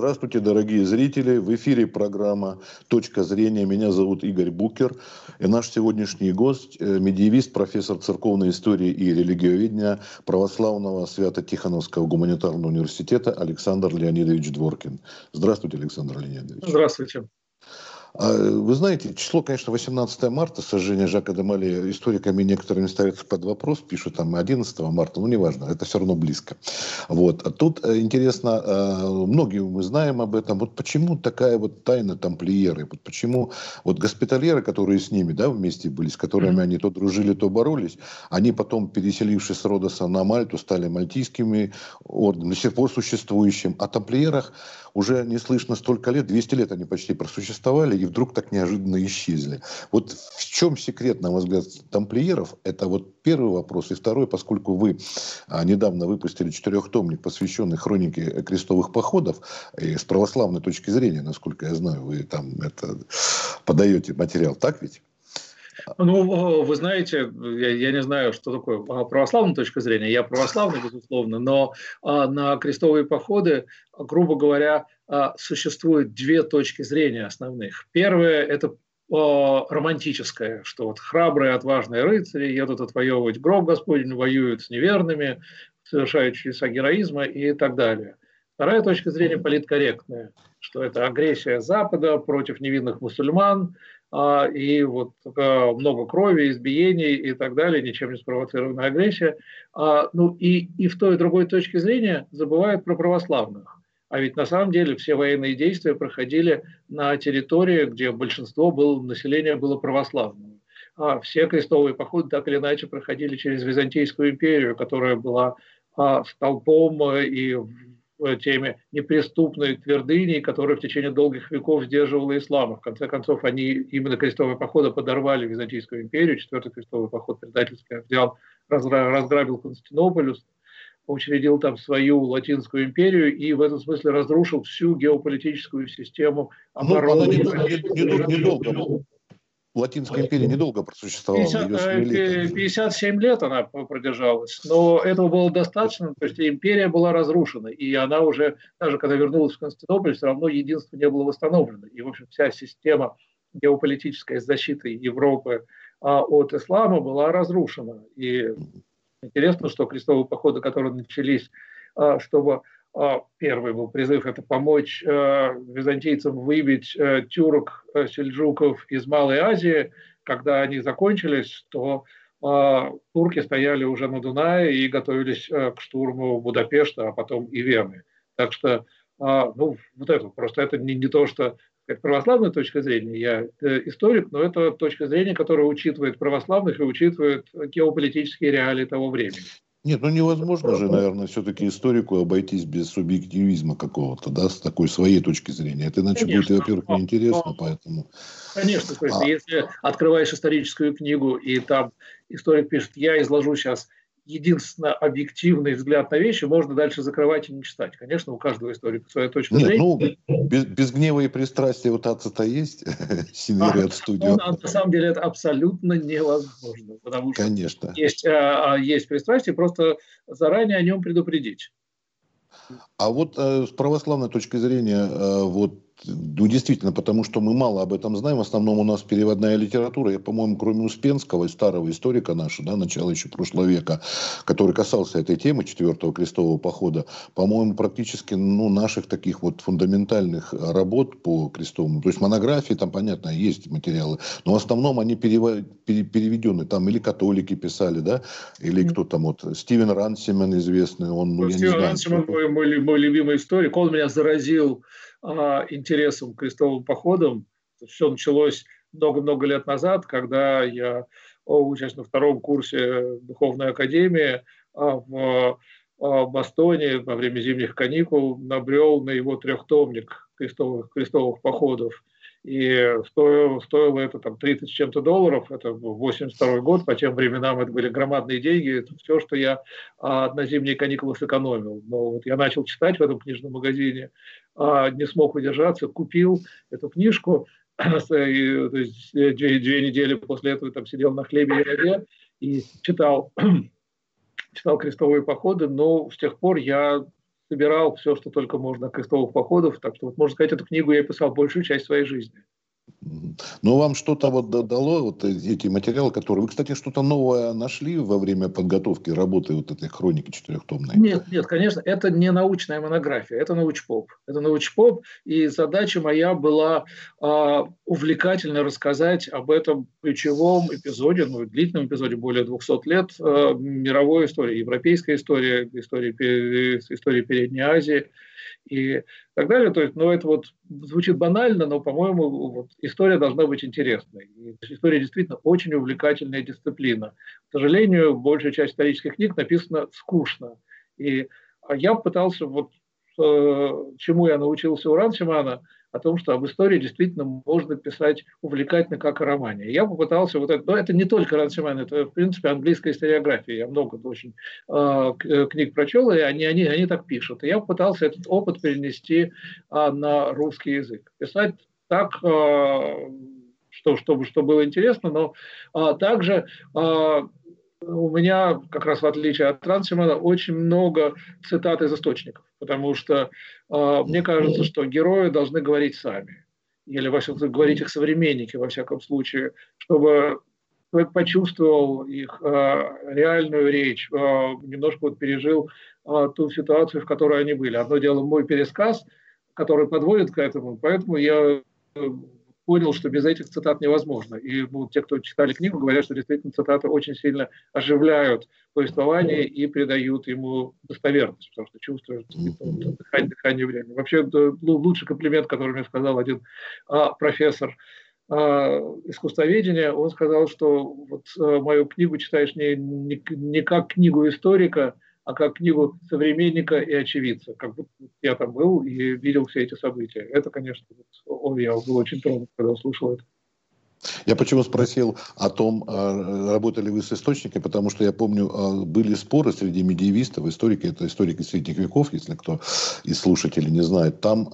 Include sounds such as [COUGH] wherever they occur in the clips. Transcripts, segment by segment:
Здравствуйте, дорогие зрители. В эфире программа «Точка зрения». Меня зовут Игорь Букер. И наш сегодняшний гость э, – медиевист, профессор церковной истории и религиоведения Православного Свято-Тихоновского гуманитарного университета Александр Леонидович Дворкин. Здравствуйте, Александр Леонидович. Здравствуйте. А, вы знаете, число, конечно, 18 марта, сожжение Жака де Мали, историками некоторыми ставится под вопрос, пишут там 11 марта, ну, неважно, это все равно близко. Вот. А тут э, интересно, э, многие мы знаем об этом, вот почему такая вот тайна тамплиеры, вот почему вот госпитальеры, которые с ними, да, вместе были, с которыми mm-hmm. они то дружили, то боролись, они потом, переселившись с Родоса на Мальту, стали мальтийскими орденами, до сих пор существующим. О тамплиерах уже не слышно столько лет, 200 лет они почти просуществовали, и вдруг так неожиданно исчезли. Вот в чем секрет, на мой взгляд, тамплиеров? Это вот первый вопрос. И второй, поскольку вы а, недавно выпустили четырехтомник, посвященный хронике крестовых походов, и с православной точки зрения, насколько я знаю, вы там это подаете материал, так ведь? Ну, вы знаете, я, я не знаю, что такое православная точка зрения. Я православный, безусловно, но а, на крестовые походы, грубо говоря, а, существует две точки зрения основных. Первая – это а, романтическое, что вот храбрые, отважные рыцари едут отвоевывать гроб Господень, воюют с неверными, совершают чудеса героизма и так далее. Вторая точка зрения политкорректная, что это агрессия Запада против невинных мусульман, а, и вот много крови, избиений и так далее, ничем не спровоцированная агрессия. А, ну и, и в той и другой точке зрения забывают про православных. А ведь на самом деле все военные действия проходили на территории, где большинство было, населения было православным. А все крестовые походы так или иначе проходили через Византийскую империю, которая была а, столпом и теме неприступной твердыни, которая в течение долгих веков сдерживала ислам. В конце концов, они именно крестовые походы подорвали Византийскую империю. Четвертый крестовый поход предательский взял, разграбил Константинополь, учредил там свою Латинскую империю и в этом смысле разрушил всю геополитическую систему обороны. Ну, недолго, Латинская империя недолго просуществовала. 50, 57 лет она продержалась, но этого было достаточно, то есть империя была разрушена, и она уже, даже когда вернулась в Константинополь, все равно единство не было восстановлено. И, в общем, вся система геополитической защиты Европы а, от ислама была разрушена. И интересно, что крестовые походы, которые начались, а, чтобы первый был призыв – это помочь э, византийцам выбить э, тюрок, э, сельджуков из Малой Азии. Когда они закончились, то а, турки стояли уже на Дунае и готовились к штурму Будапешта, а потом и Вены. Так что, а, ну, вот это просто это не, не то, что как православная точка зрения, я историк, но это точка зрения, которая учитывает православных и учитывает геополитические реалии того времени. Нет, ну невозможно же, наверное, все-таки историку обойтись без субъективизма какого-то, да, с такой своей точки зрения. Это иначе Конечно, будет, во-первых, неинтересно, поэтому... Конечно, то есть, а... если открываешь историческую книгу, и там историк пишет, я изложу сейчас единственно объективный взгляд на вещи, можно дальше закрывать и не читать. Конечно, у каждого историка своя точка Нет, зрения. Ну, без, без гнева и пристрастия вот ата-то есть, Синери от студии. На самом деле это абсолютно невозможно, потому что Конечно. Есть, а, а, есть пристрастие, просто заранее о нем предупредить. А вот э, с православной точки зрения, э, вот ну, действительно, потому что мы мало об этом знаем. В основном у нас переводная литература. Я, по-моему, кроме Успенского, старого историка нашего, да, начала еще прошлого века, который касался этой темы четвертого крестового похода, по-моему, практически ну, наших таких вот фундаментальных работ по крестовому, то есть монографии, там, понятно, есть материалы, но в основном они перев... переведены, там или католики писали, да, или кто там вот, Стивен Рансимен известный, он, ну, Стивен Рансимен мой, мой, мой любимый историк, он меня заразил интересом к крестовым походам. Все началось много-много лет назад, когда я, учась на втором курсе Духовной Академии а, в а, Бастоне во время зимних каникул набрел на его трехтомник крестовых, крестовых походов. И стоило, стоило это там 30 с чем-то долларов, это 82 год, по тем временам это были громадные деньги, это все, что я а, на зимние каникулы сэкономил. Но вот я начал читать в этом книжном магазине, а, не смог удержаться, купил эту книжку, [CLEARS THROAT] и, то есть две, две недели после этого там сидел на хлебе и воде и читал, [CLEARS THROAT] читал крестовые походы, но с тех пор я собирал все, что только можно крестовых походов. Так что, вот, можно сказать, эту книгу я писал большую часть своей жизни. Ну, вам что-то вот дало вот эти материалы, которые... Вы, кстати, что-то новое нашли во время подготовки работы вот этой хроники четырехтомной? Нет, нет, конечно, это не научная монография, это научпоп. Это научпоп, и задача моя была э, увлекательно рассказать об этом ключевом эпизоде, ну, длительном эпизоде, более 200 лет, э, мировой истории, европейской истории, истории, истории Передней Азии – и так далее. То есть, ну, это вот звучит банально, но, по-моему, вот, история должна быть интересной. И история действительно очень увлекательная дисциплина. К сожалению, большая часть исторических книг написана скучно. И а я пытался, вот чему я научился у Рансимана – о том, что об истории действительно можно писать увлекательно, как о романе. Я попытался вот это, но это не только Рансиман, это, в принципе, английская историография. Я много очень э, книг прочел, и они, они, они так пишут. И я попытался этот опыт перенести э, на русский язык. Писать так, э, что, чтобы, что было интересно, но э, также э, у меня, как раз в отличие от Трансимана, очень много цитат из источников, потому что э, мне кажется, что герои должны говорить сами, или во всяком случае, говорить их современники, во всяком случае, чтобы человек почувствовал их э, реальную речь, э, немножко вот пережил э, ту ситуацию, в которой они были. Одно дело мой пересказ, который подводит к этому, поэтому я понял, что без этих цитат невозможно. И ну, те, кто читали книгу, говорят, что действительно цитаты очень сильно оживляют повествование и придают ему достоверность, потому что чувствуешь дыхание, дыхание времени. Вообще, лучший комплимент, который мне сказал один а, профессор а, искусствоведения, он сказал, что вот а, мою книгу читаешь не, не, не как книгу историка, а как книгу современника и очевидца. Как будто я там был и видел все эти события. Это, конечно, вот, я был очень тронут, когда слушал это. Я почему спросил о том, а, работали вы с источниками, потому что я помню, а, были споры среди медиевистов, историки, это историки средних веков, если кто из слушателей не знает, там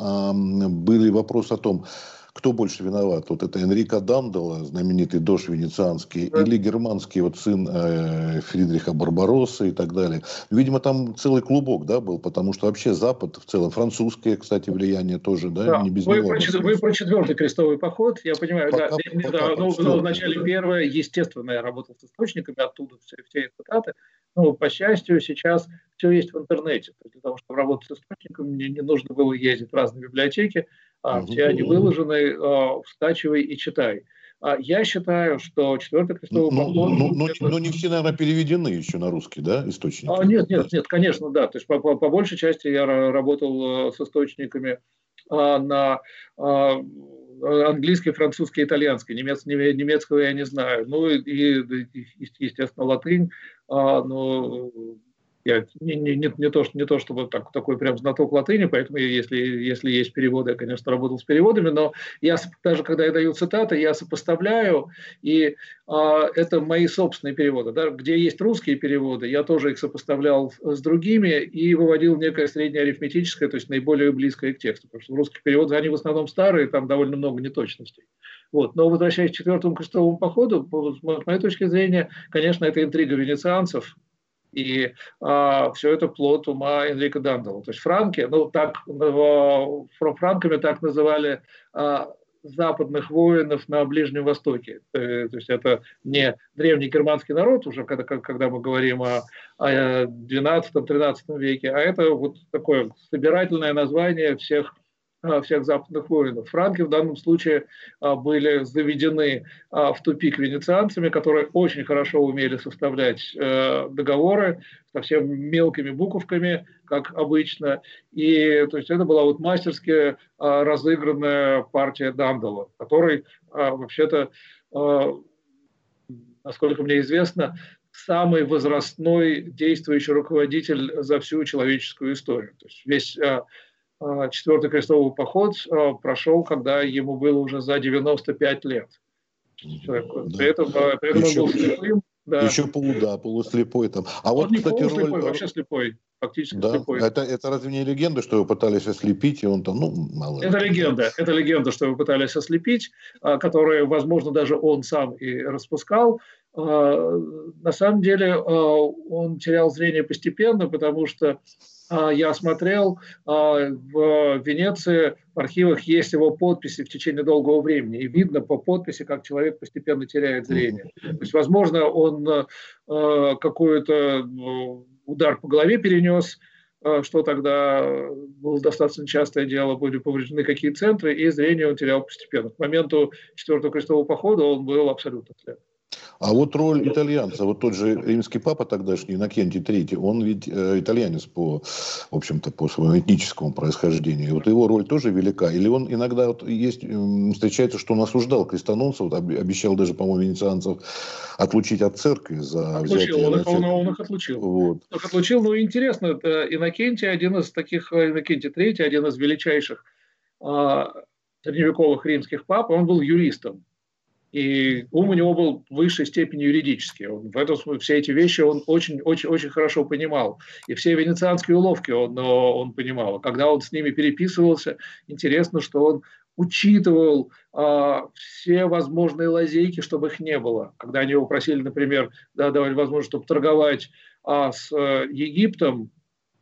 были вопросы о том, кто больше виноват? Вот это Энрико Дандела, знаменитый дож венецианский, да. или германский вот сын э, Фридриха Барбаросса и так далее. Видимо, там целый клубок, да, был, потому что вообще Запад в целом, французское, кстати, влияние тоже, да, да. не без вы него. Про, вы про четвертый крестовый поход, я понимаю, пока, да, пока, да пока, ну, ну, вначале первое, естественно, я работал с источниками, оттуда все, все цитаты, ну, по счастью, сейчас все есть в интернете. Для того, чтобы работать с источниками, мне не нужно было ездить в разные библиотеки, а, все они выложены, а, скачивай и читай. А я считаю, что четвертый крестовый ну, поход... Ну, ну, это... но не все, наверное, переведены еще на русский, да, источники? А, нет, нет, нет, конечно, да. То есть по, по, по большей части я работал с источниками а, на а, английский, французский, итальянский. Немец, немецкого я не знаю. Ну и, и естественно, латынь. А, но я не, не, не, не, то, не то, чтобы так, такой прям знаток латыни, поэтому если, если есть переводы, я, конечно, работал с переводами, но я даже когда я даю цитаты, я сопоставляю, и а, это мои собственные переводы. Да, где есть русские переводы, я тоже их сопоставлял с другими и выводил некое среднее арифметическое, то есть наиболее близкое к тексту, потому что в русских переводах они в основном старые, там довольно много неточностей. Вот. Но возвращаясь к четвертому крестовому походу, с моей точки зрения, конечно, это интрига венецианцев, и а, все это плод ума Энрика Дандела. То есть франки, ну так, франками так называли а, западных воинов на Ближнем Востоке. Э, то есть это не древний германский народ, уже когда, когда мы говорим о, о 12-13 веке, а это вот такое собирательное название всех всех западных воинов. Франки в данном случае а, были заведены а, в тупик венецианцами, которые очень хорошо умели составлять э, договоры совсем мелкими буковками, как обычно. И то есть это была вот мастерски разыгранная партия Дандала, который вообще-то, насколько мне известно, самый возрастной действующий руководитель за всю человеческую историю. То есть весь четвертый крестовый поход а, прошел, когда ему было уже за 95 лет. Человеку. При этом, а, при этом еще, он был слепым. Да. Еще полу, да, полуслепой там. А он вот, не кстати, полуслепой, роль... вообще слепой. Фактически да? слепой. Это, это разве не легенда, что его пытались ослепить, и он там, ну, мало. Это легенда. Это легенда, что его пытались ослепить, которую, возможно, даже он сам и распускал. На самом деле он терял зрение постепенно, потому что я смотрел, а, в Венеции в архивах есть его подписи в течение долгого времени. И видно по подписи, как человек постепенно теряет зрение. То есть, возможно, он а, какой-то удар по голове перенес, что тогда было достаточно частое дело, были повреждены какие центры, и зрение он терял постепенно. К моменту четвертого крестового похода он был абсолютно слеп. А вот роль итальянца, вот тот же римский папа тогдашний, Иннокентий III, он ведь э, итальянец по, в общем-то, по своему этническому происхождению. И вот его роль тоже велика. Или он иногда вот есть, встречается, что он осуждал крестоносцев, обещал даже, по-моему, венецианцев отлучить от церкви за отлучил, взятие... Он их, он, он их отлучил. Вот. Он их отлучил. Ну, интересно, Иннокентий, один из таких, э, Иннокентий III, один из величайших а, средневековых римских пап, он был юристом. И ум у него был в высшей степени юридический. Он, в этом смысле все эти вещи он очень-очень-очень хорошо понимал. И все венецианские уловки он, он понимал. Когда он с ними переписывался, интересно, что он учитывал а, все возможные лазейки, чтобы их не было. Когда они его просили, например, да, давали возможность, чтобы торговать а, с а, Египтом,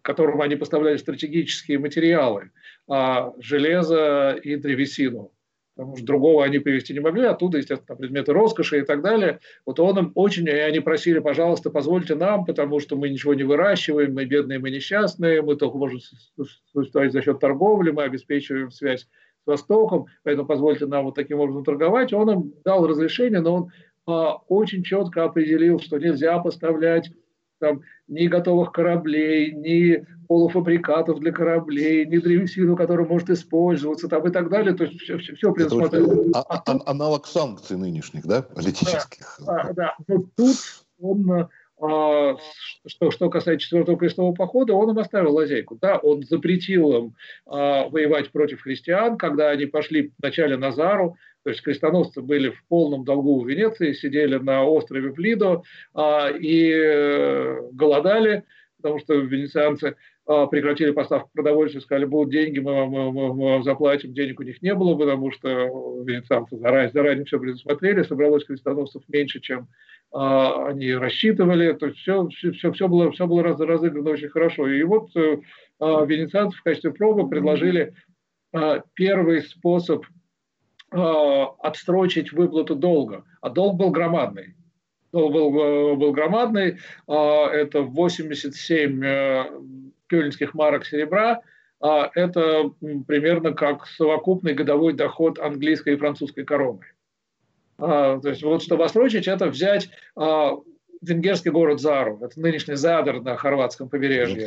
которому они поставляли стратегические материалы, а, железо и древесину потому что другого они привести не могли, оттуда, естественно, предметы роскоши и так далее. Вот он им очень, и они просили, пожалуйста, позвольте нам, потому что мы ничего не выращиваем, мы бедные, мы несчастные, мы только можем существовать за счет торговли, мы обеспечиваем связь с Востоком, поэтому позвольте нам вот таким образом торговать. Он им дал разрешение, но он а, очень четко определил, что нельзя поставлять там, ни готовых кораблей, ни полуфабрикатов для кораблей, ни древесину, которая может использоваться там, и так далее. То есть все, все, все предусмотрено. А, а, а, аналог санкций нынешних, да, политических. Да, да. Но тут он а, что, что касается четвертого крестового похода, он им оставил лазейку. Да, он запретил им а, воевать против христиан, когда они пошли вначале на Зару, то есть крестоносцы были в полном долгу в Венеции, сидели на острове Плидо а, и э, голодали, потому что венецианцы а, прекратили поставку продовольствия, сказали, будут деньги, мы, мы, мы, мы вам заплатим, денег у них не было, потому что венецианцы заранее, заранее все предусмотрели, собралось крестоносцев меньше, чем а, они рассчитывали, то есть все, все, все было, все было раз, разыграно очень хорошо. И вот а, венецианцы в качестве пробы предложили а, первый способ а, отстрочить выплату долга, а долг был громадный. Долг был, э, был громадный, а, это 87 э, кёльнских марок серебра, а это примерно как совокупный годовой доход английской и французской короны. То есть вот чтобы отсрочить, это взять венгерский город Зару, это нынешний Задар на хорватском побережье.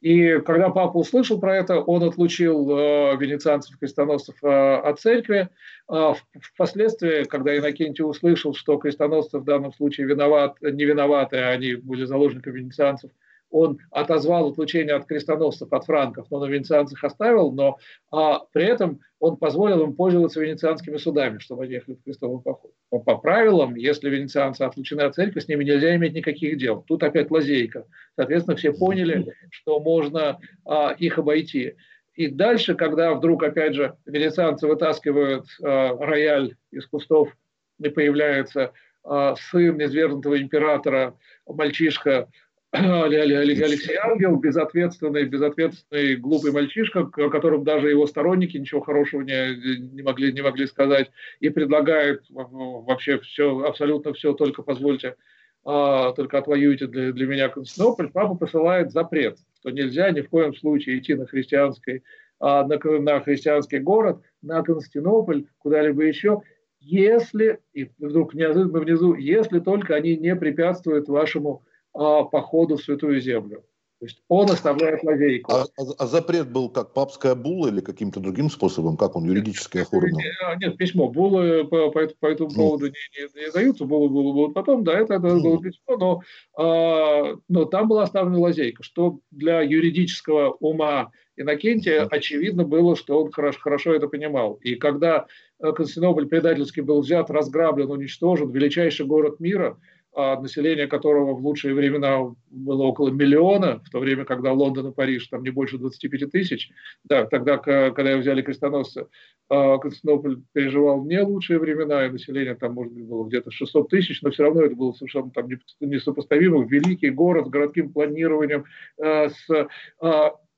И когда папа услышал про это, он отлучил э, венецианцев крестоносцев э, от церкви. Э, впоследствии, когда Иннокентий услышал, что крестоносцы в данном случае виноват, не виноваты, а они были заложниками венецианцев, он отозвал отлучение от крестоносцев, от франков, но на венецианцах оставил, но а, при этом он позволил им пользоваться венецианскими судами, чтобы они ехали в крестовый поход. По, по правилам, если венецианцы отлучены от церкви, с ними нельзя иметь никаких дел. Тут опять лазейка. Соответственно, все поняли, что можно а, их обойти. И дальше, когда вдруг, опять же, венецианцы вытаскивают а, рояль из кустов, и появляется а, сын низвергнутого императора, мальчишка, Алексей Ангел, безответственный, безответственный глупый мальчишка, о котором даже его сторонники ничего хорошего не, не, могли, не могли сказать, и предлагает вообще все, абсолютно все, только позвольте, а, только отвоюйте для, для меня Константинополь, папа посылает запрет, что нельзя ни в коем случае идти на христианский, а, на, на христианский город, на Константинополь, куда-либо еще, если, и вдруг неожиданно внизу, если только они не препятствуют вашему а, по ходу в Святую Землю. То есть он оставляет лазейку. А, а, а запрет был как папская була или каким-то другим способом? Как он юридически оформлен? А, нет, письмо. Булы по, по, по этому поводу не, не, не даются, булы, булы будут потом. Да, это, это mm. было письмо, но, а, но там была оставлена лазейка, что для юридического ума Иннокентия очевидно было, что он хорошо, хорошо это понимал. И когда Константинополь предательски был взят, разграблен, уничтожен, величайший город мира – население которого в лучшие времена было около миллиона, в то время, когда Лондон и Париж там не больше 25 тысяч, да, тогда, когда взяли крестоносцы, а, Константинополь переживал не лучшие времена, и население там, может быть, было где-то 600 тысяч, но все равно это было совершенно там несопоставимо. Великий город с городским планированием, а, с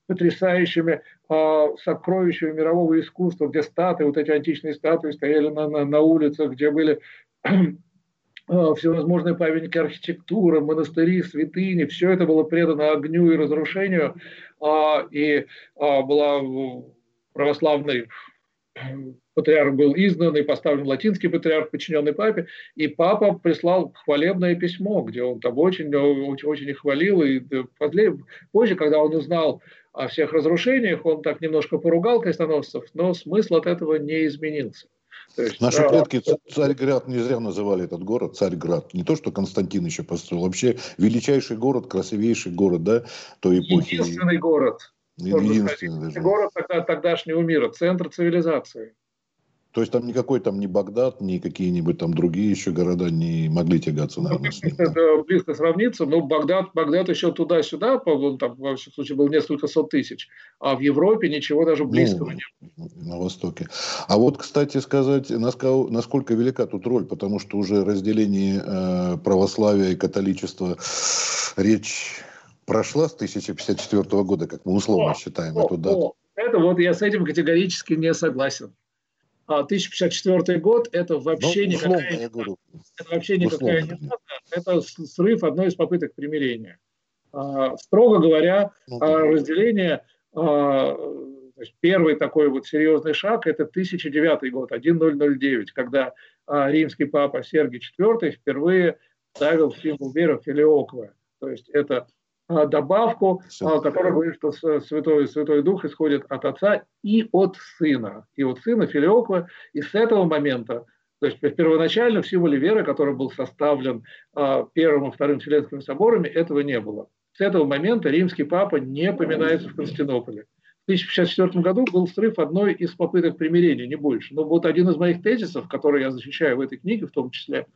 потрясающими сокровищами мирового искусства, где статуи, вот эти античные статуи стояли на, на, на улицах, где были А, всевозможные памятники архитектуры, монастыри, святыни, все это было предано огню и разрушению, а, и а, была православный патриарх был изгнан и поставлен латинский патриарх, подчиненный папе, и папа прислал хвалебное письмо, где он там очень, очень, очень хвалил, и позже, когда он узнал о всех разрушениях, он так немножко поругал крестоносцев, но смысл от этого не изменился. Есть, Наши предки Царьград не зря называли этот город Царьград. Не то, что Константин еще построил, вообще величайший город, красивейший город, да, той эпохи. Единственный город. Единственный даже. Город тогда, тогдашнего мира, центр цивилизации. То есть там никакой там ни Багдад, ни какие-нибудь там другие еще города не могли тягаться, наверное. Ну, это близко сравниться, но Багдад, Багдад еще туда-сюда, он там, в общем случае, был несколько сот тысяч, а в Европе ничего даже близкого ну, не было. На Востоке. А вот, кстати сказать, насколько велика тут роль, потому что уже разделение э, православия и католичества речь прошла с 1054 года, как мы условно о, считаем о, эту дату. О, это вот я с этим категорически не согласен. 1054 а год это вообще ну, условно, никакая, это вообще никакая не дата, это срыв одной из попыток примирения. А, строго говоря, ну, да. разделение, а, первый такой вот серьезный шаг это 1009 год, 1009, когда римский папа Сергий IV впервые ставил символ веры Филиоквы. То есть это а, добавку, а, которая говорит, что Святой, Святой Дух исходит от Отца и от Сына. И от Сына Филиоква. И с этого момента, то есть первоначально в символе веры, который был составлен а, Первым и Вторым Вселенскими соборами, этого не было. С этого момента римский папа не поминается в Константинополе. В 1054 году был срыв одной из попыток примирения, не больше. Но вот один из моих тезисов, который я защищаю в этой книге в том числе,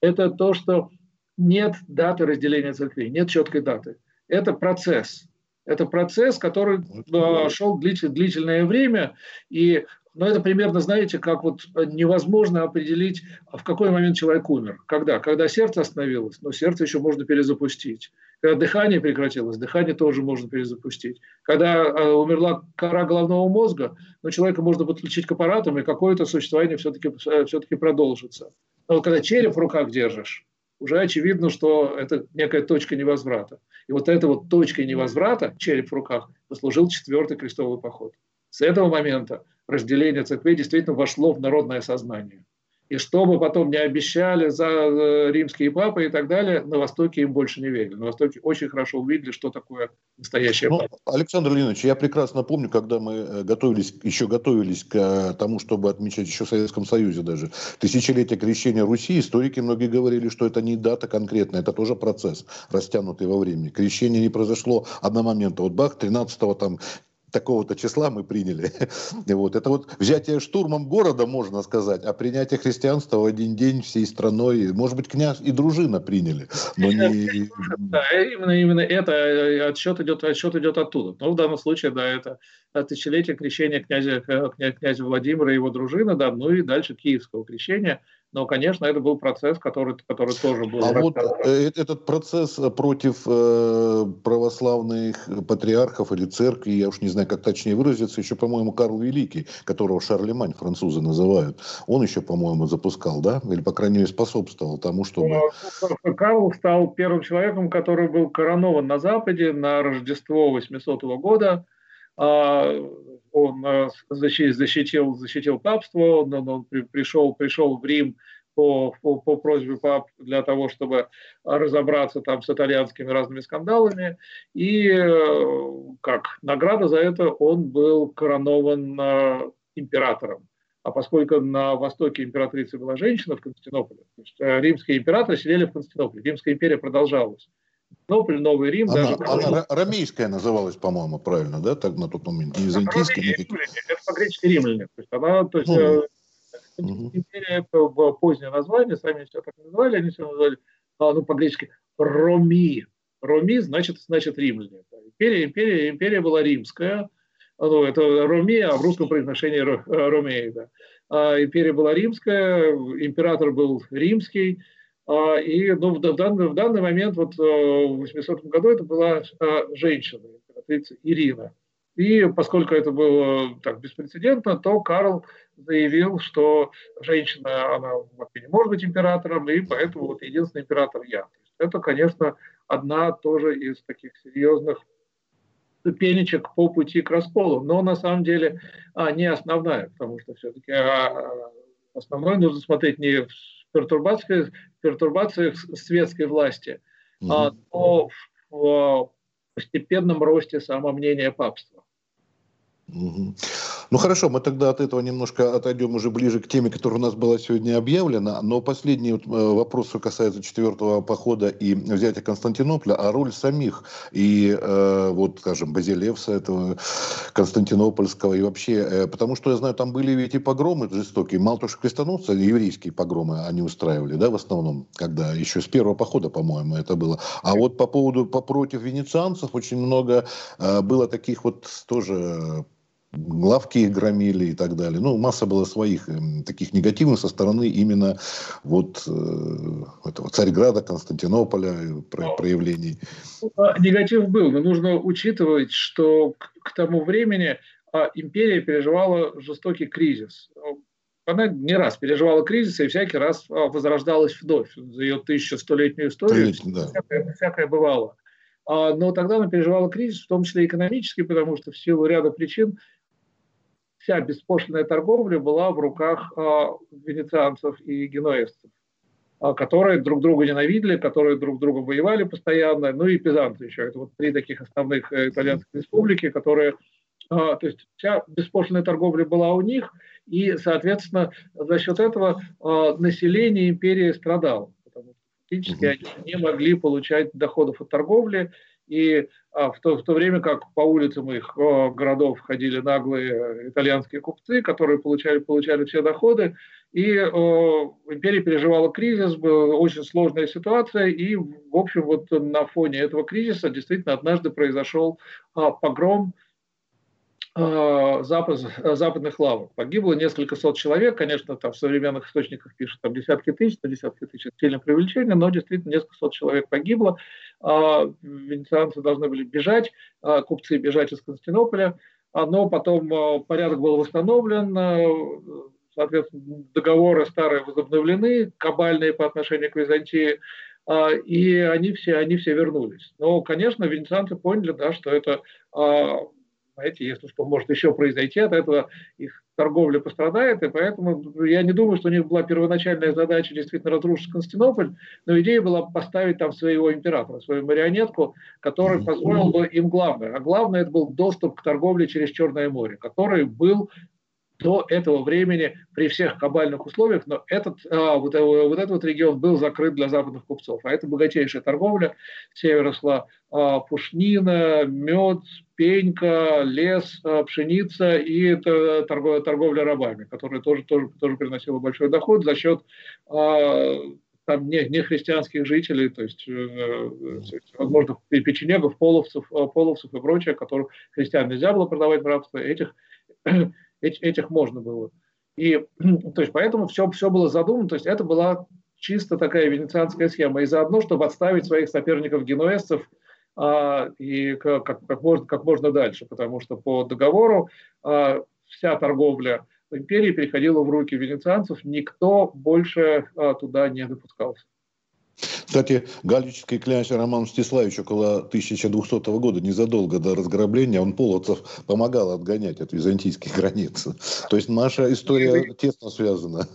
это то, что нет даты разделения церквей, нет четкой даты это процесс. Это процесс, который э, шел длительное время, и но это примерно, знаете, как вот невозможно определить, в какой момент человек умер. Когда? Когда сердце остановилось, но сердце еще можно перезапустить. Когда дыхание прекратилось, дыхание тоже можно перезапустить. Когда э, умерла кора головного мозга, но человека можно подключить к аппаратам, и какое-то существование все-таки э, все продолжится. Но вот когда череп в руках держишь, уже очевидно, что это некая точка невозврата. И вот эта вот точка невозврата, череп в руках, послужил четвертый крестовый поход. С этого момента разделение церквей действительно вошло в народное сознание. И что бы потом не обещали за э, римские папы и так далее, на Востоке им больше не верили. На Востоке очень хорошо увидели, что такое настоящее ну, Александр Леонидович, я прекрасно помню, когда мы э, готовились, еще готовились к э, тому, чтобы отмечать еще в Советском Союзе даже тысячелетие крещения Руси, историки многие говорили, что это не дата конкретная, это тоже процесс, растянутый во времени. Крещение не произошло одномоментно. Вот бах, 13 там такого-то числа мы приняли. [LAUGHS] вот. Это вот взятие штурмом города, можно сказать, а принятие христианства в один день всей страной, может быть, князь и дружина приняли, но не... [LAUGHS] Да, именно, именно это э, отсчет идет, отсчет идет оттуда. Но в данном случае, да, это тысячелетие крещения князя, князя, князя Владимира и его дружины, да, ну и дальше киевского крещения – но, конечно, это был процесс, который, который тоже был. А вот э, этот процесс против э, православных патриархов или церкви, я уж не знаю, как точнее выразиться, еще, по-моему, Карл Великий, которого Шарлемань французы называют, он еще, по-моему, запускал, да? Или, по крайней мере, способствовал тому, чтобы... Ну, Карл стал первым человеком, который был коронован на Западе на Рождество 800 года. А, он э, защитил, защитил папство, он, он пришел, пришел в Рим по, по, по просьбе пап для того, чтобы разобраться там с итальянскими разными скандалами. И э, как награда за это он был коронован э, императором. А поскольку на востоке императрицы была женщина в Константинополе, то есть римские императоры сидели в Константинополе, Римская империя продолжалась. Константинополь, Новый Рим. Она, даже... она рамейская называлась, по-моему, правильно, да, так на тот момент? Не византийская. Это по-гречески римляне. То есть она, то есть, ну, угу. империя, это позднее название, сами все так называли, они все называли а, ну, по-гречески, Роми. Роми значит, значит римляне. Империя, империя, империя была римская, ну, это Роми, а в русском произношении Ромеи, да. А, империя была римская, император был римский, а, и ну, в, данный, в данный момент, вот э, в 800 году, это была а, женщина, императрица Ирина. И поскольку это было так беспрецедентно, то Карл заявил, что женщина, она вообще не может быть императором, и поэтому вот единственный император я. Это, конечно, одна тоже из таких серьезных ступенечек по пути к расколу, но на самом деле а, не основная, потому что все-таки а, основной нужно смотреть не в пертурбациях, пертурбациях светской власти, угу. а, но в постепенном росте самомнения папства. Угу. Ну хорошо, мы тогда от этого немножко отойдем уже ближе к теме, которая у нас была сегодня объявлена. Но последний э, вопрос касается четвертого похода и взятия Константинополя, а роль самих и э, вот, скажем, Базилевса этого Константинопольского и вообще, э, потому что я знаю, там были ведь и погромы жестокие, мало того, что крестоносцы, еврейские погромы они устраивали, да, в основном, когда еще с первого похода, по-моему, это было. А вот по поводу, по против венецианцев очень много э, было таких вот тоже главки их громили и так далее. Ну, масса было своих э, таких негативных со стороны именно вот э, этого Царьграда, Константинополя э, про, проявлений. А, негатив был, но нужно учитывать, что к, к тому времени а, империя переживала жестокий кризис. Она не раз переживала кризис и всякий раз а, возрождалась вновь. За ее тысячестолетнюю историю да. всякое, всякое бывало. А, но тогда она переживала кризис, в том числе экономический, потому что в силу ряда причин вся беспошлинная торговля была в руках а, венецианцев и генуэзцев, а, которые друг друга ненавидели, которые друг друга воевали постоянно, ну и пизанцы еще. Это вот три таких основных э, итальянских республики, которые а, то есть вся беспошлинная торговля была у них, и, соответственно, за счет этого население империи страдало, потому что фактически они не могли получать доходов от торговли, и в, то, в то время как по улицам их о, городов ходили наглые э, итальянские купцы, которые получали, получали все доходы, и о, империя переживала кризис, была очень сложная ситуация, и, в общем, вот на фоне этого кризиса действительно однажды произошел а, погром Э, запад, западных лавок. Погибло несколько сот человек, конечно, там в современных источниках пишут там десятки тысяч, на десятки тысяч это сильное преувеличение, но действительно несколько сот человек погибло. А, венецианцы должны были бежать, а, купцы бежать из Константинополя, а, но потом порядок был восстановлен, соответственно, договоры старые возобновлены, кабальные по отношению к Византии, и они все, они все вернулись. Но, конечно, венецианцы поняли, да, что это знаете, если что может еще произойти, от этого их торговля пострадает, и поэтому я не думаю, что у них была первоначальная задача действительно разрушить Константинополь, но идея была поставить там своего императора, свою марионетку, который позволил бы им главное. А главное это был доступ к торговле через Черное море, который был до этого времени при всех кабальных условиях, но этот, а, вот, э, вот этот вот регион был закрыт для западных купцов. А это богатейшая торговля. С севера шла а, пушнина, мед, пенька, лес, а, пшеница и торговля, торговля рабами, которая тоже, тоже, тоже приносила большой доход за счет там не, не христианских жителей, то есть, э, возможно, печенегов, половцев, а, половцев и прочее, которых христиан нельзя было продавать в рабство, этих этих можно было. И [CLEARS THROAT] то есть поэтому все, все было задумано, то есть это была чисто такая венецианская схема. И заодно, чтобы отставить своих соперников генуэзцев а, и как, как, можно, как можно дальше, потому что по договору а, вся торговля империи переходила в руки венецианцев, никто больше а, туда не допускался. Кстати, галический князь Роман Мстиславич около 1200 года, незадолго до разграбления, он половцев помогал отгонять от византийских границ. То есть наша история тесно связана.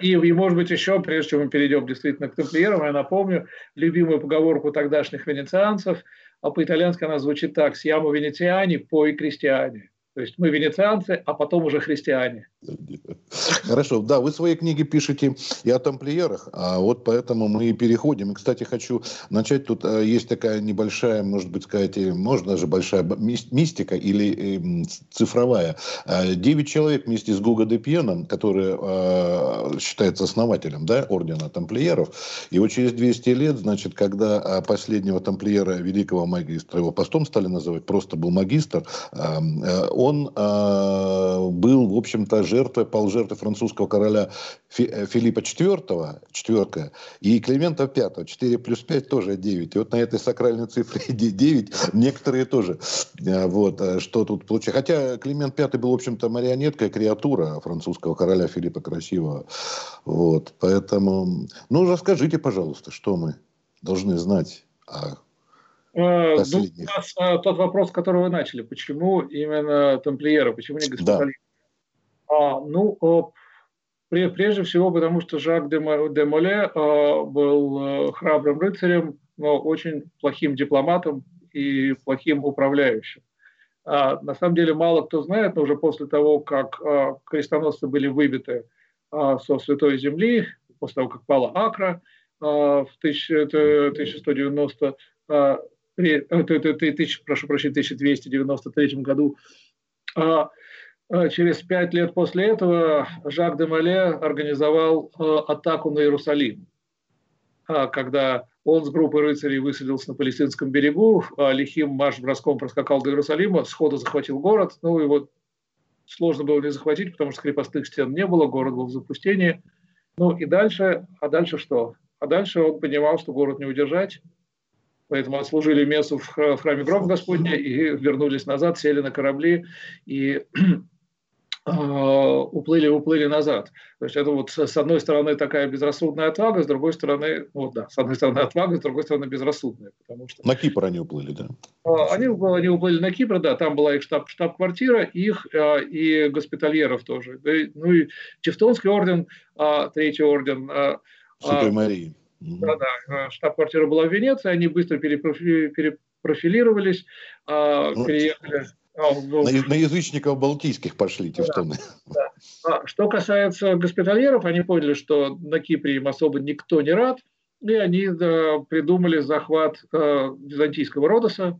И, и, может быть, еще, прежде чем мы перейдем действительно к тамплиерам, я напомню любимую поговорку тогдашних венецианцев, а по-итальянски она звучит так «Сьямо венециане, по и крестьяне». То есть мы венецианцы, а потом уже христиане. [LAUGHS] Хорошо, да, вы в своей книге пишете и о тамплиерах, а вот поэтому мы и переходим. И, кстати, хочу начать, тут э, есть такая небольшая, может быть, сказать, можно даже большая мистика или э, цифровая. Э, девять человек вместе с Гуго де Пьеном, который э, считается основателем да, ордена тамплиеров, и вот через 200 лет, значит, когда последнего тамплиера, великого магистра, его постом стали называть, просто был магистр, он был, в общем-то, жертвой, полжертвой французского короля Филиппа IV, четверка, и Климента V, 4 плюс 5 тоже 9. И вот на этой сакральной цифре [LAUGHS] 9 некоторые тоже вот, что тут получается. Хотя Климент V был, в общем-то, марионетка, креатура французского короля Филиппа Красивого. Вот, поэтому, ну, расскажите, пожалуйста, что мы должны знать о ну, у нас а, тот вопрос, который вы начали, почему именно тамплиеры, почему не госпитальеры? Да. А, ну, прежде всего, потому что Жак де Моле а, был а, храбрым рыцарем, но очень плохим дипломатом и плохим управляющим. А, на самом деле мало кто знает, но уже после того, как крестоносцы были выбиты со Святой Земли, после того, как пала Акра в 1190 тысяч, прошу прощения, 1293 году. А, через пять лет после этого Жак де Мале организовал а, атаку на Иерусалим, когда он с группой рыцарей высадился на палестинском берегу, лихим марш-броском проскакал до Иерусалима, сходу захватил город. Ну, его сложно было не захватить, потому что крепостных стен не было, город был в запустении. Ну и дальше, а дальше что? А дальше он понимал, что город не удержать, Поэтому отслужили мессу в храме Гроб Господня и вернулись назад, сели на корабли и уплыли, уплыли назад. То есть это вот с одной стороны такая безрассудная отвага, с другой стороны, вот да, с одной стороны отвага, с другой стороны безрассудная. Потому что, на Кипр они уплыли, да? А, они, они уплыли на Кипр, да, там была их штаб, штаб-квартира, их а, и госпитальеров тоже. Ну и Тевтонский орден, Третий орден. Святой Марии. Да, да. Э, штаб-квартира была в Венеции, они быстро перепрофилировались, ну, переехали. А, на, на язычников балтийских пошли тевтоны. Да, да. А, что касается госпитальеров, они поняли, что на Кипре им особо никто не рад, и они да, придумали захват э, византийского Родоса,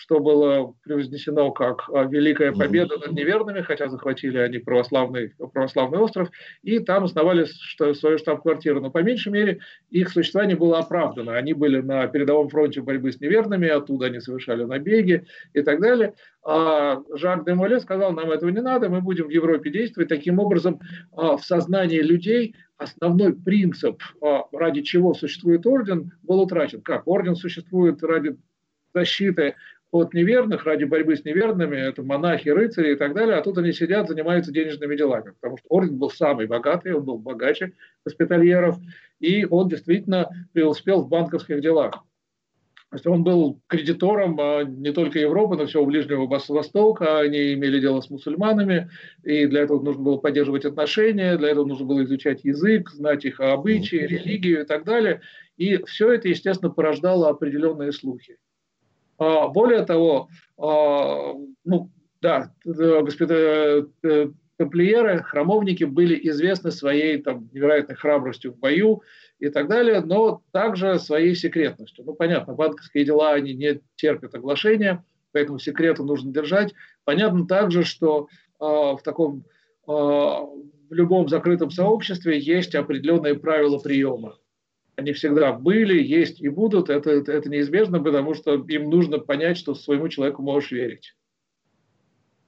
что было превознесено как а, великая победа над неверными, хотя захватили они православный, православный остров, и там основали свою штаб-квартиру. Но по меньшей мере их существование было оправдано. Они были на передовом фронте борьбы с неверными, оттуда они совершали набеги и так далее. А Жак де Моле сказал, нам этого не надо, мы будем в Европе действовать. Таким образом, а, в сознании людей основной принцип, а, ради чего существует орден, был утрачен. Как? Орден существует ради защиты от неверных, ради борьбы с неверными, это монахи, рыцари и так далее, а тут они сидят, занимаются денежными делами, потому что орден был самый богатый, он был богаче госпитальеров, и он действительно преуспел в банковских делах. То есть он был кредитором а не только Европы, но всего Ближнего Востока. Они имели дело с мусульманами, и для этого нужно было поддерживать отношения, для этого нужно было изучать язык, знать их обычаи, религию и так далее. И все это, естественно, порождало определенные слухи. А, более того, а, ну, да, господа э, тамплиеры, храмовники были известны своей там, невероятной храбростью в бою и так далее, но также своей секретностью. Ну, понятно, банковские дела, они не терпят оглашения, поэтому секреты нужно держать. Понятно также, что э, в таком э, в любом закрытом сообществе есть определенные правила приема они всегда были, есть и будут, это, это, это неизбежно, потому что им нужно понять, что своему человеку можешь верить.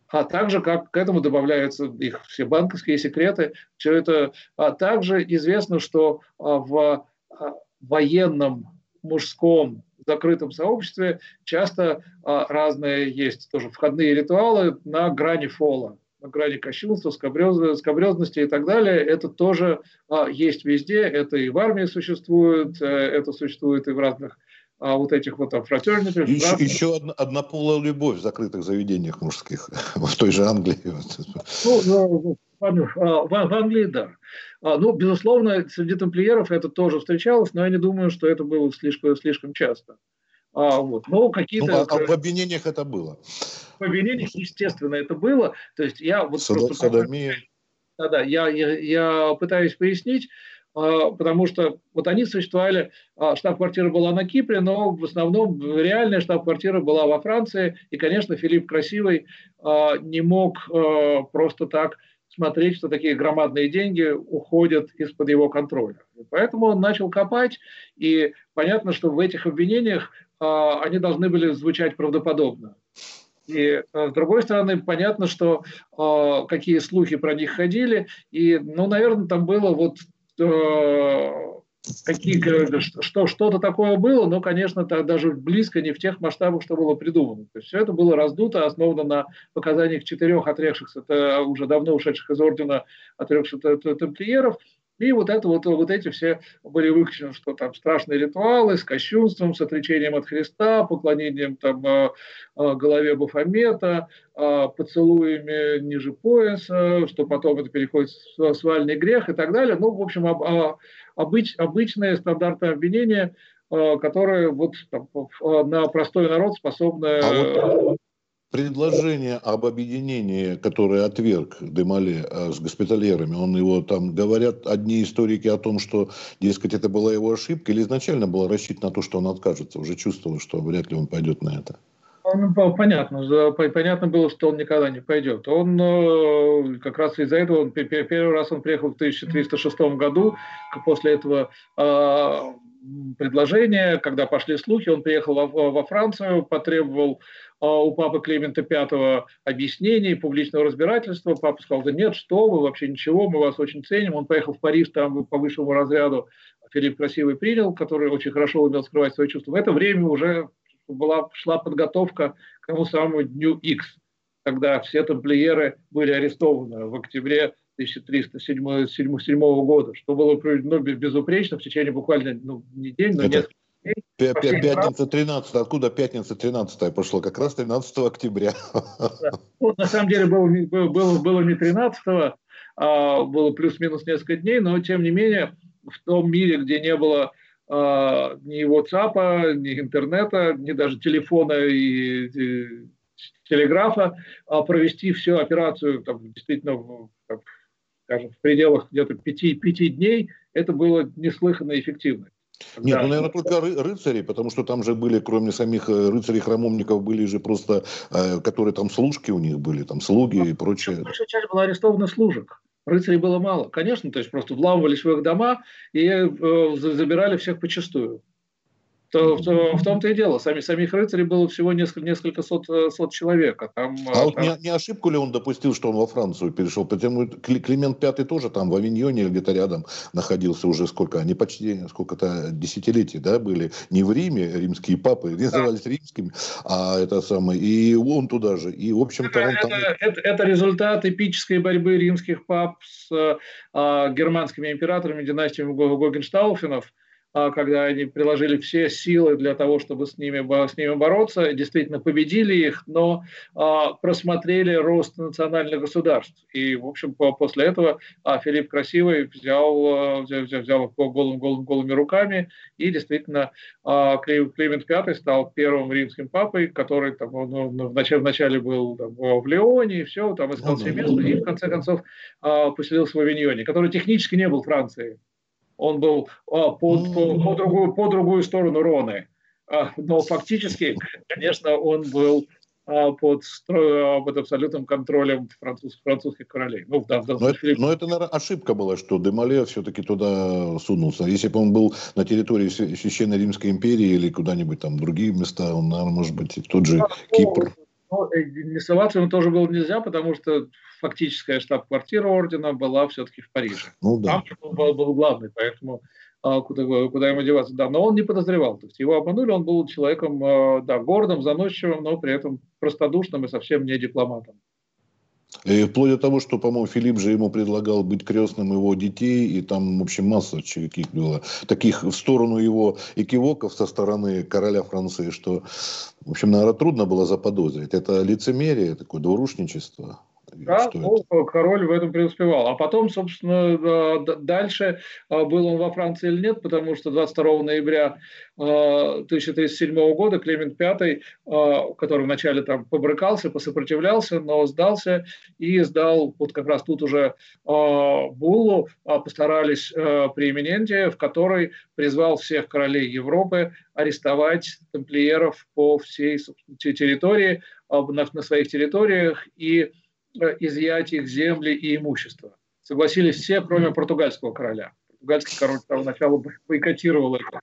А также, как к этому добавляются их все банковские секреты, все это. А также известно, что а, в а, военном мужском закрытом сообществе часто а, разные есть тоже входные ритуалы на грани фола на грани кощунства, скобрезности и так далее, это тоже а, есть везде, это и в армии существует, э, это существует и в разных а, вот этих вот там фратернитах. Еще, разных... еще одна, однополая любовь в закрытых заведениях мужских, [LAUGHS] в той же Англии. Ну, ну в, в, в Англии, да. А, ну, безусловно, среди тамплиеров это тоже встречалось, но я не думаю, что это было слишком, слишком часто. А, вот. Но какие-то... Ну, а, а в обвинениях это было? Обвинениях, естественно, это было. То есть я вот Содо, просто... Содомия. Да, да, я, я, я пытаюсь пояснить, а, потому что вот они существовали, а, штаб-квартира была на Кипре, но в основном реальная штаб-квартира была во Франции, и, конечно, Филипп Красивый а, не мог просто так смотреть, что такие громадные деньги уходят из-под его контроля. поэтому он начал копать, и понятно, что в этих обвинениях они должны были звучать правдоподобно. И с другой стороны, понятно, что э, какие слухи про них ходили, и, ну, наверное, там было вот какие, что, что-то такое было, но, конечно, так даже близко не в тех масштабах, что было придумано. То есть все это было раздуто, основано на показаниях четырех отрекшихся, это уже давно ушедших из ордена отрекшихся тамплиеров, и вот это вот, вот эти все были выключены, что там страшные ритуалы с кощунством, с отречением от Христа, поклонением там э, э, голове Бафомета, э, поцелуями ниже пояса, что потом это переходит в свальный грех и так далее. Ну, в общем, об, обыч, обычное стандартное обвинение, которое вот там, на простой народ способно... А вот предложение об объединении, которое отверг Демале э, с госпитальерами, он его там, говорят одни историки о том, что, дескать, это была его ошибка, или изначально было рассчитано на то, что он откажется, уже чувствовал, что вряд ли он пойдет на это? Ну, понятно, понятно было, что он никогда не пойдет. Он э, как раз из-за этого, он, первый раз он приехал в 1306 году, после этого предложения, когда пошли слухи, он приехал во, во Францию, потребовал а, у папы Климента V объяснений, публичного разбирательства. Папа сказал, да нет, что вы, вообще ничего, мы вас очень ценим. Он поехал в Париж, там по высшему разряду Филипп Красивый принял, который очень хорошо умел скрывать свои чувства. В это время уже была, шла подготовка к тому самому дню X, когда все тамплиеры были арестованы в октябре 1307 года, что было проведено безупречно в течение буквально ну, не день, но Это... несколько Пятница 13, откуда пятница 13 пошло? Как раз 13 октября. Ну, на самом деле было, было, было не 13, а было плюс-минус несколько дней, но тем не менее в том мире, где не было а, ни WhatsApp, ни интернета, ни даже телефона и, и телеграфа, а провести всю операцию там, действительно в, скажем, в пределах где-то пяти, пяти дней, это было неслыханно эффективно. Нет, да. ну, наверное, только ры- рыцари, потому что там же были, кроме самих э, рыцарей-храмовников, были же просто, э, которые там служки у них были, там слуги ну, и прочее. Большая часть была арестована служек. Рыцарей было мало. Конечно, то есть просто вламывались в их дома и э, забирали всех почастую то, в, в том-то и дело. Сами, самих рыцарей было всего несколько, несколько сот, э, сот человек. А, там, а там... вот не, не ошибку ли он допустил, что он во Францию перешел? Потому Климент Пятый тоже там в Авиньоне где-то рядом находился уже сколько, они почти сколько-то десятилетий да, были. Не в Риме, римские папы не назывались да. римскими, а это самое, и он туда же. И, в общем-то, он там... Это, это, это результат эпической борьбы римских пап с э, германскими императорами династии Гогенштауфенов когда они приложили все силы для того, чтобы с ними, с ними бороться, действительно победили их, но а, просмотрели рост национальных государств. И, в общем, после этого а, Филипп Красивый взял, взял, взял их голым, голым, голыми руками, и действительно Климент V стал первым римским папой, который там, ну, ну вначале, вначале был там, в Леоне, и все, там искал себе место, и в конце концов поселился в Авиньоне, который технически не был Францией он был а, по, по, по, другую, по другую сторону Роны. А, но фактически, конечно, он был а, под, под абсолютным контролем француз, французских королей. Ну, да, но, это, но это, наверное, ошибка была, что Демале все-таки туда сунулся. Если бы он был на территории Священной Римской империи или куда-нибудь там другие места, он, наверное, может быть, тот же да, Кипр. Но не соваться ему тоже было нельзя, потому что фактическая штаб-квартира ордена была все-таки в Париже. Ну, да. Там он был, был главный, поэтому а, куда, куда ему деваться. Да, но он не подозревал. То есть его обманули, он был человеком а, да, гордым, заносчивым, но при этом простодушным и совсем не дипломатом. И вплоть до того, что, по-моему, Филипп же ему предлагал быть крестным его детей, и там, в общем, масса каких было. Таких в сторону его экивоков со стороны короля Франции, что, в общем, наверное, трудно было заподозрить. Это лицемерие, такое двурушничество. Да, ну, король в этом преуспевал. А потом, собственно, дальше, а, был он во Франции или нет, потому что 22 ноября 1037 а, года Климент V, а, который вначале там побрыкался, посопротивлялся, но сдался и сдал вот как раз тут уже буллу, постарались при Эминенте, в которой призвал всех королей Европы арестовать тамплиеров по всей территории, на, своих территориях и изъять их земли и имущество. Согласились все, кроме португальского короля. Португальский король с самого начала бойкотировал это.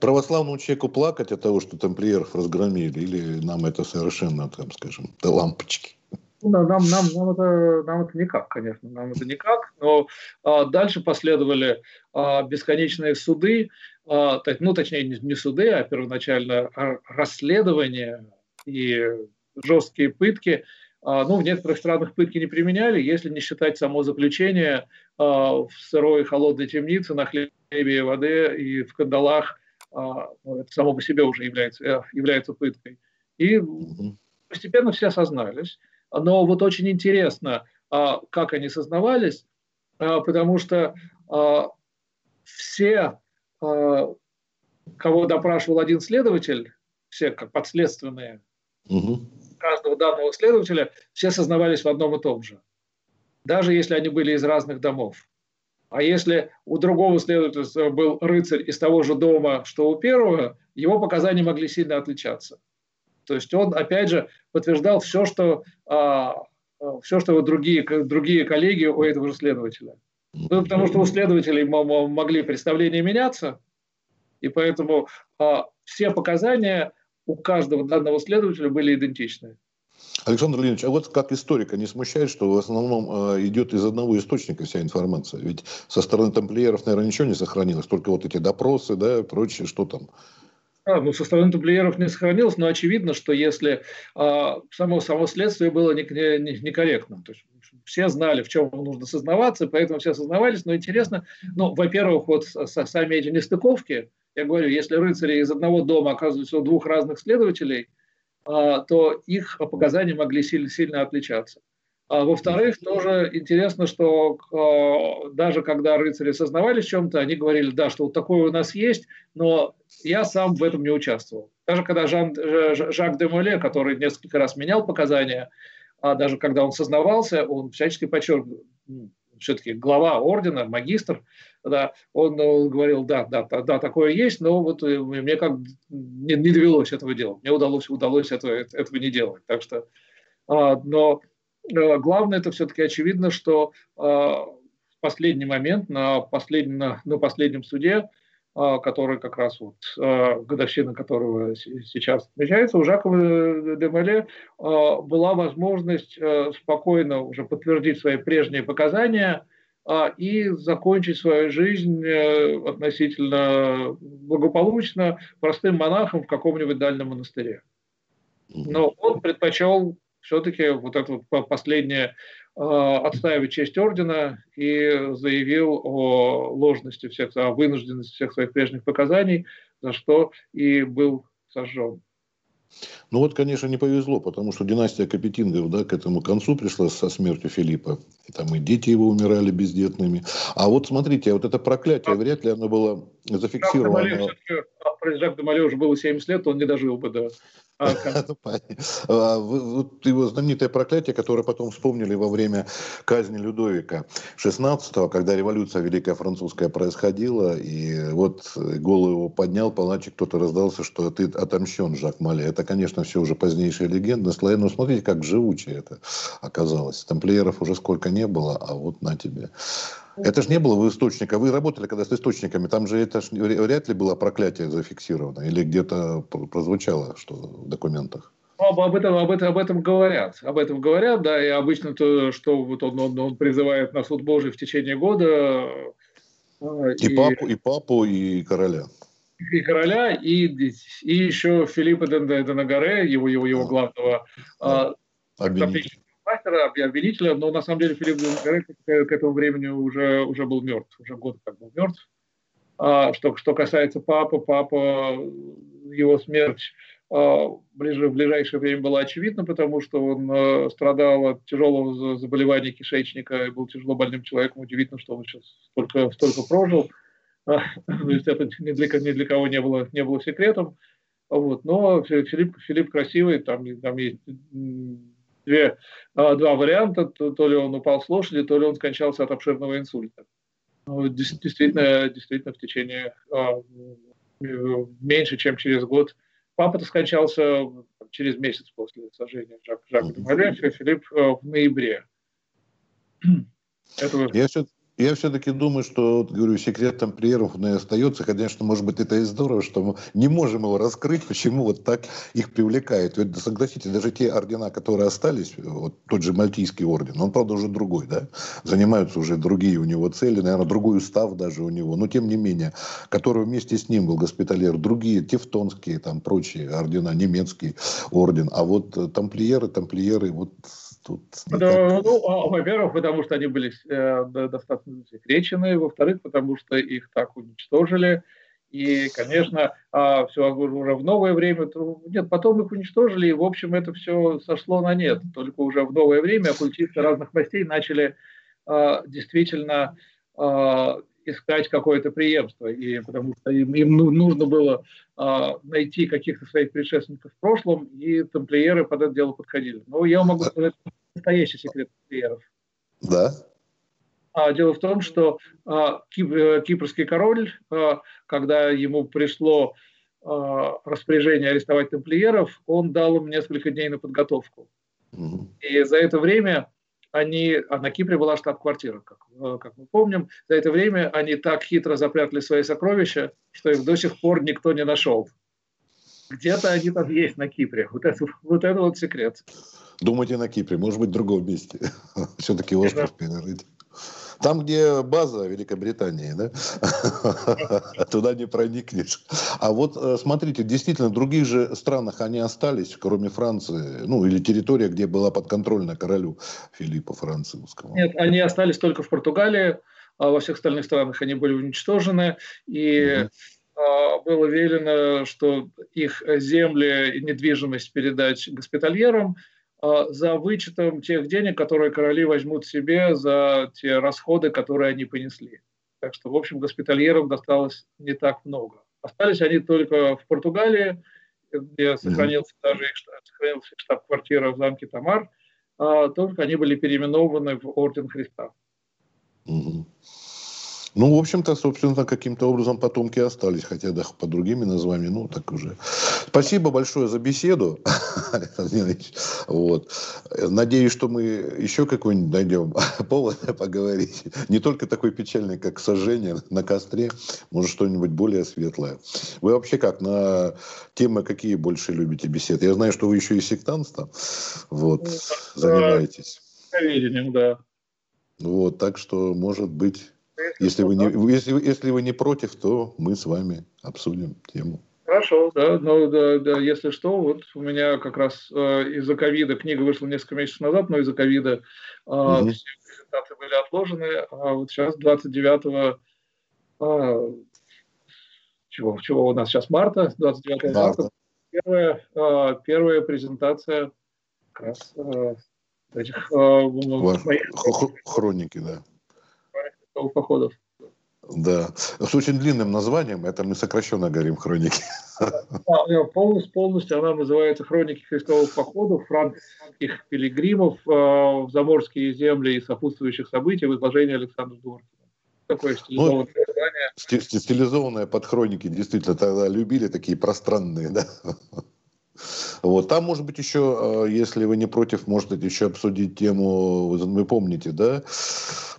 Православному человеку плакать от того, что тамплиеров разгромили, или нам это совершенно, там, скажем, до лампочки? Ну нам, нам, нам, это, нам это никак, конечно, нам это никак. Но а, дальше последовали а, бесконечные суды, а, ну, точнее, не, не суды, а первоначально расследования и жесткие пытки – а, ну, в некоторых странах пытки не применяли, если не считать само заключение а, в сырой холодной темнице на хлебе и воде и в кандалах. А, ну, это само по себе уже является, э, является пыткой. И постепенно все осознались. Но вот очень интересно, как они сознавались, потому что все, кого допрашивал один следователь, все как подследственные, угу каждого данного следователя все сознавались в одном и том же, даже если они были из разных домов. А если у другого следователя был рыцарь из того же дома, что у первого, его показания могли сильно отличаться. То есть он, опять же, подтверждал все, что, а, все, что другие, другие коллеги у этого же следователя. Ну, потому что у следователей могли представления меняться, и поэтому а, все показания у каждого данного следователя были идентичны. Александр Леонидович, а вот как историка не смущает, что в основном э, идет из одного источника вся информация? Ведь со стороны тамплиеров, наверное, ничего не сохранилось, только вот эти допросы, да, прочее, что там? А, ну, со стороны тамплиеров не сохранилось, но очевидно, что если а, само, само следствие было некорректным, то есть все знали, в чем нужно сознаваться, поэтому все сознавались, но интересно, ну, во-первых, вот сами эти нестыковки, я говорю, если рыцари из одного дома оказываются у двух разных следователей, а, то их показания могли сильно, сильно отличаться. А во-вторых, тоже интересно, что э, даже когда рыцари сознавались в чем-то, они говорили, да, что вот такое у нас есть, но я сам в этом не участвовал. Даже когда Жан, Жак де Моле, который несколько раз менял показания, а даже когда он сознавался, он всячески подчеркивал, все-таки глава ордена, магистр, да, он, он говорил, да, да, да, такое есть, но вот э, мне как не, не довелось этого делать, мне удалось, удалось этого, этого не делать. Так что, а, но а, главное это все-таки очевидно, что а, в последний момент, на, последнем, на, на последнем суде, который как раз вот а, годовщина которого сейчас отмечается, у Жакова де Мале а, была возможность спокойно уже подтвердить свои прежние показания и закончить свою жизнь э, относительно благополучно простым монахом в каком-нибудь дальнем монастыре. Но он предпочел все-таки вот это вот последнее Э, отстаивать честь ордена и заявил о ложности всех, о вынужденности всех своих прежних показаний, за что и был сожжен. Ну вот, конечно, не повезло, потому что династия Капетингов да, к этому концу пришла со смертью Филиппа. И там и дети его умирали бездетными. А вот смотрите, вот это проклятие, вряд ли оно было зафиксировано. Жак де Мале уже было 70 лет, он не дожил бы до [LAUGHS] а, ну, а, вот его знаменитое проклятие, которое потом вспомнили во время казни Людовика XVI, когда революция Великая Французская происходила, и вот голову его поднял, палачик, кто-то раздался, что ты отомщен, Жак Мале. Это, конечно, все уже позднейшая легенда. Но смотрите, как живучее это оказалось. Тамплиеров уже сколько не было, а вот на тебе. Это же не было в источниках. Вы работали когда с источниками. Там же это ж вряд ли было проклятие зафиксировано. Или где-то прозвучало что в документах. Об, об, этом, об, этом, об этом говорят. Об этом говорят, да, и обычно то, что вот он, он, он призывает на суд Божий в течение года. А, и, и папу, и папу, и короля. И короля, и, и еще Филиппа Денагаре, его, его, его главного да. а, мастера, обвинителя, но на самом деле Филипп Дунгары к этому времени уже, уже был мертв, уже год как был мертв. А, что, что касается папы, папа, его смерть ближе, в ближайшее время было очевидно, потому что он страдал от тяжелого заболевания кишечника и был тяжело больным человеком. Удивительно, что он сейчас столько, столько прожил. То есть это ни для, ни для кого не было, не было секретом. Вот. Но Филипп, Филипп красивый, там, там есть две, два варианта. То, то ли он упал с лошади, то ли он скончался от обширного инсульта. Ну, действительно, действительно в течение а, меньше, чем через год. Папа-то скончался через месяц после сожжения Жак, Жака Демаре, Филипп в ноябре. [CLEARS THROAT] Это... Я, все, я все-таки думаю, что, говорю, секрет тамплиеров он и остается. Конечно, может быть, это и здорово, что мы не можем его раскрыть, почему вот так их привлекает. Ведь, согласитесь, даже те ордена, которые остались, вот тот же Мальтийский орден, он, правда, уже другой, да? Занимаются уже другие у него цели, наверное, другой устав даже у него. Но, тем не менее, который вместе с ним был госпитальер, другие, тевтонские, там, прочие ордена, немецкий орден. А вот э, тамплиеры, тамплиеры, вот Тут ну, а, во-первых, потому что они были э, достаточно засекречены, во-вторых, потому что их так уничтожили. И, конечно, а, все уже в новое время, то, нет, потом их уничтожили, и, в общем, это все сошло на нет. Только уже в новое время оккультисты разных мастей начали а, действительно а, искать какое-то преемство, и потому что им, им ну, нужно было а, найти каких-то своих предшественников в прошлом, и тамплиеры под это дело подходили. Но я могу сказать настоящий секрет тамплиеров. Да. А, дело в том, что а, кип, э, кипрский король, а, когда ему пришло а, распоряжение арестовать тамплиеров, он дал им несколько дней на подготовку. Угу. И за это время они, а на Кипре была штаб-квартира, как, э, как мы помним, за это время они так хитро запрятали свои сокровища, что их до сих пор никто не нашел. Где-то они там есть на Кипре. Вот это вот, это вот секрет. Думайте на Кипре, может быть, в другом месте. [LAUGHS] Все-таки остров перерыть. Там, где база Великобритании, да? [LAUGHS] Туда не проникнешь. А вот э, смотрите, действительно, в других же странах они остались, кроме Франции, ну, или территория, где была подконтрольна королю Филиппа Французского. Нет, они остались только в Португалии, а во всех остальных странах они были уничтожены, и угу. было велено, что их земли и недвижимость передать госпитальерам – за вычетом тех денег, которые короли возьмут себе за те расходы, которые они понесли. Так что, в общем, госпитальеров досталось не так много. Остались они только в Португалии, где сохранился mm-hmm. даже их, сохранился штаб-квартира в замке Тамар, а, только они были переименованы в Орден Христа. Mm-hmm. Ну, в общем-то, собственно, каким-то образом потомки остались, хотя да, по другими названиями, ну, так уже. Спасибо большое за беседу, [LAUGHS] Вот. Надеюсь, что мы еще какой-нибудь найдем [LAUGHS] повод поговорить. Не только такой печальный, как сожжение на костре, может, что-нибудь более светлое. Вы вообще как, на темы какие больше любите беседы? Я знаю, что вы еще и сектантством вот, ну, занимаетесь. Проверением, да. Вот, так что, может быть, если вы, не, если, если вы не против, то мы с вами обсудим тему. Хорошо, да, но да, да, если что, вот у меня как раз э, из-за ковида книга вышла несколько месяцев назад, но из-за ковида э, угу. все презентации были отложены, а вот сейчас 29 э, чего, чего у нас сейчас марта, 29 марта, марта первая, э, первая презентация как раз э, этих э, моих... Хроники, да походов. Да, с очень длинным названием, это мы сокращенно говорим хроники. Да, полностью, полностью она называется «Хроники крестовых походов франкских пилигримов э, в заморские земли и сопутствующих событий» в изложении Александра Дворкина. Такое стилизованное ну, название. Стилизованное под хроники, действительно, тогда любили такие пространные, да? Вот. Там, может быть, еще, э, если вы не против, может еще обсудить тему, вы помните, да,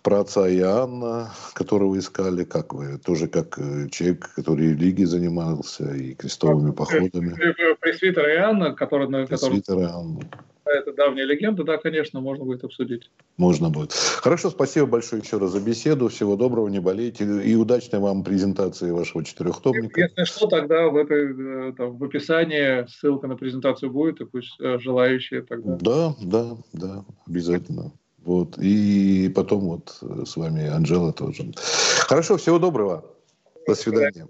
про отца Иоанна, которого искали, как вы, тоже как э, человек, который религией занимался и крестовыми походами. Пресвитер Иоанна, который... Пресвитер Иоанна. Это давняя легенда, да, конечно, можно будет обсудить. Можно будет. Хорошо, спасибо большое еще раз за беседу. Всего доброго, не болейте. И удачной вам презентации вашего четырехтомника. Если что, тогда в, этой, э, там, в описании ссылка на презентацию будет, и пусть э, желающие тогда. Да, да, да, обязательно. Вот. И потом вот с вами Анжела тоже. Хорошо, всего доброго. До свидания.